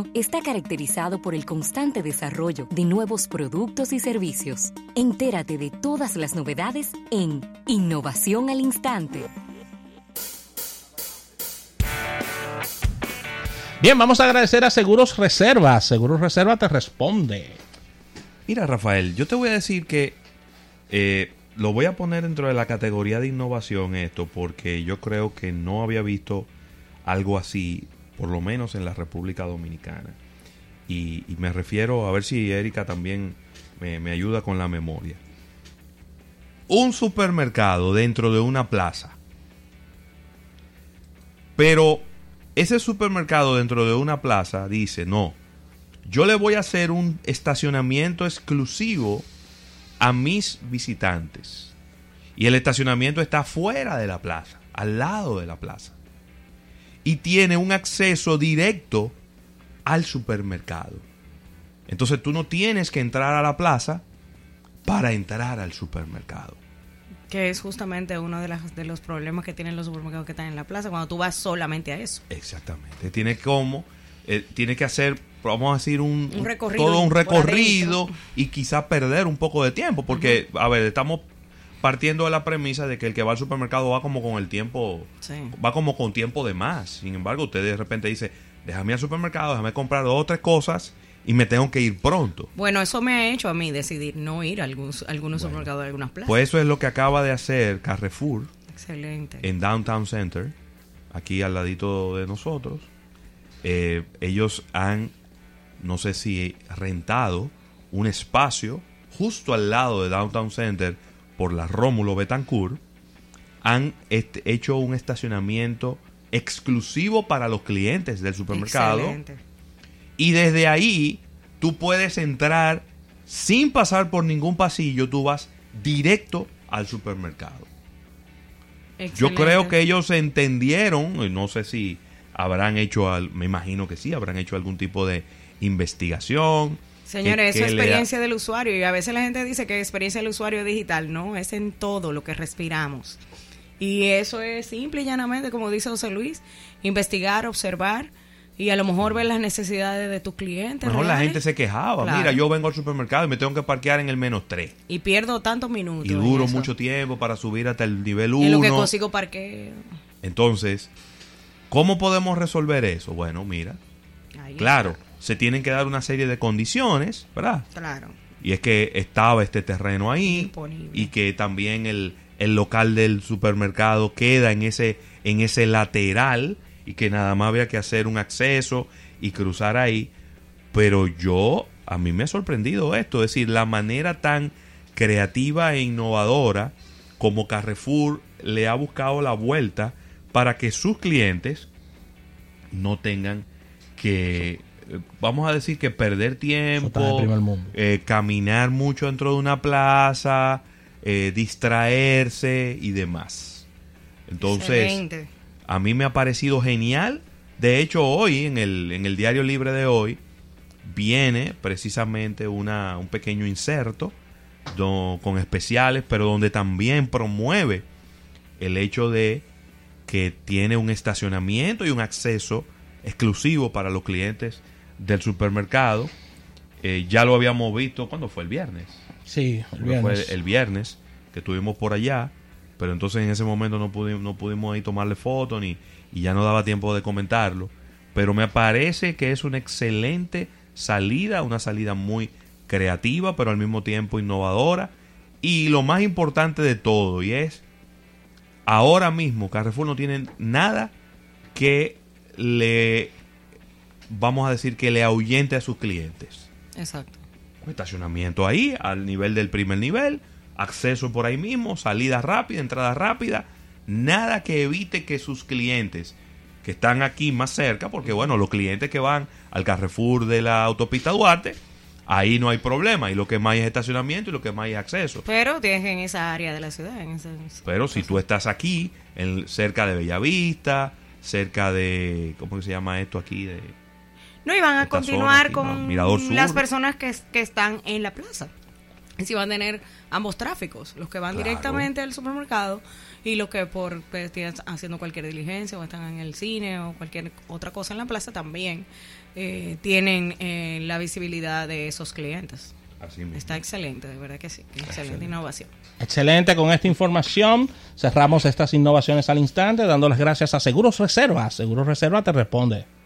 dominicano está caracterizado por el constante desarrollo de nuevos productos y servicios. Entérate de todas las novedades en Innovación al Instante. Bien, vamos a agradecer a Seguros Reserva. Seguros Reserva te responde. Mira, Rafael, yo te voy a decir que eh, lo voy a poner dentro de la categoría de innovación esto, porque yo creo que no había visto algo así, por lo menos en la República Dominicana. Y, me refiero a ver si Erika también me, ayuda con la memoria. Un supermercado dentro de una plaza. Pero ese supermercado dentro de una plaza dice, no, yo le voy a hacer un estacionamiento exclusivo a mis visitantes. Y el estacionamiento está fuera de la plaza, al lado de la plaza. Y tiene un acceso directo al supermercado. Entonces tú no tienes que entrar a la plaza para entrar al supermercado. Que es justamente uno de, las, de los problemas que tienen los supermercados que están en la plaza, cuando tú vas solamente a eso. Exactamente. Tiene como, eh, tiene que hacer vamos a decir, un, todo un recorrido y quizá perder un poco de tiempo, porque, a ver, estamos partiendo de la premisa de que el que va al supermercado va como con el tiempo, va como con tiempo de más. Sin embargo, usted de repente dice, déjame al supermercado, déjame comprar dos o tres cosas y me tengo que ir pronto. Bueno, eso me ha hecho a mí decidir no ir a algunos, algunos supermercados de algunas plazas. Pues eso es lo que acaba de hacer Carrefour. Excelente. En Downtown Center, aquí al ladito de nosotros. Eh, ellos han no sé si rentado un espacio justo al lado de Downtown Center por la Rómulo Betancourt, han hecho un estacionamiento exclusivo para los clientes del supermercado. Y desde ahí tú puedes entrar sin pasar por ningún pasillo, tú vas directo al supermercado. Yo creo que ellos entendieron, no sé si habrán hecho, me imagino que sí, habrán hecho algún tipo de investigación. Señores, eso es experiencia del usuario y a veces la gente dice que experiencia del usuario digital, no, es en todo lo que respiramos. Y eso es simple y llanamente, como dice José Luis, investigar, observar y a lo mejor ver las necesidades de tus clientes. Mejor la gente se quejaba. Mira, yo vengo al supermercado y me tengo que parquear en el menos 3. Y pierdo tantos minutos. Y duro mucho tiempo para subir hasta el nivel 1. En lo que consigo parqueo. Entonces, ¿cómo podemos resolver eso? Bueno, mira. claro se tienen que dar una serie de condiciones, ¿verdad? Claro. Y es que estaba este terreno ahí y que también el, el, local del supermercado queda en ese, en ese lateral y que nada más había que hacer un acceso y cruzar ahí. Pero yo, a mí me ha sorprendido esto, es decir, la manera tan creativa e innovadora como Carrefour le ha buscado la vuelta para que sus clientes no tengan que vamos a decir que perder tiempo, eh, caminar mucho dentro de una plaza, eh, distraerse y demás. Entonces, a mí me ha parecido genial. De hecho, hoy, en el, en el diario libre de hoy, viene precisamente una, un pequeño inserto con especiales, pero donde también promueve el hecho de que tiene un estacionamiento y un acceso exclusivo para los clientes del supermercado. Eh, ya lo habíamos visto, cuando fue el viernes? Sí, el viernes. Fue el viernes que estuvimos por allá, pero entonces en ese momento no pudimos, no pudimos ahí tomarle foto ni, y ya no daba tiempo de comentarlo. Pero me parece que es una excelente salida, una salida muy creativa, pero al mismo tiempo innovadora. Y lo más importante de todo, y es, ahora mismo Carrefour no tiene nada que le vamos a decir que le ahuyente a sus clientes. Exacto. estacionamiento ahí, al nivel del primer nivel, acceso por ahí mismo, salida rápida, entrada rápida, nada que evite que sus clientes que están aquí más cerca, porque bueno, los clientes que van al Carrefour de la autopista Duarte, ahí no hay problema, y lo que más hay es estacionamiento y lo que más hay es acceso. Pero tienes en esa área de la ciudad. En Pero si tú estás aquí, en, cerca de Bellavista, cerca de, ¿cómo se llama esto aquí? De, no, y van a continuar con las personas que, están en la plaza. si van a tener ambos tráficos, los que van directamente al supermercado y los que por pues, estén haciendo cualquier diligencia o están en el cine o cualquier otra cosa en la plaza también eh, tienen eh, la visibilidad de esos clientes. Está excelente, de verdad que sí. Excelente, innovación. Excelente, con esta información cerramos estas innovaciones al instante, dando las gracias a Seguros Reservas. Seguros Reserva te responde.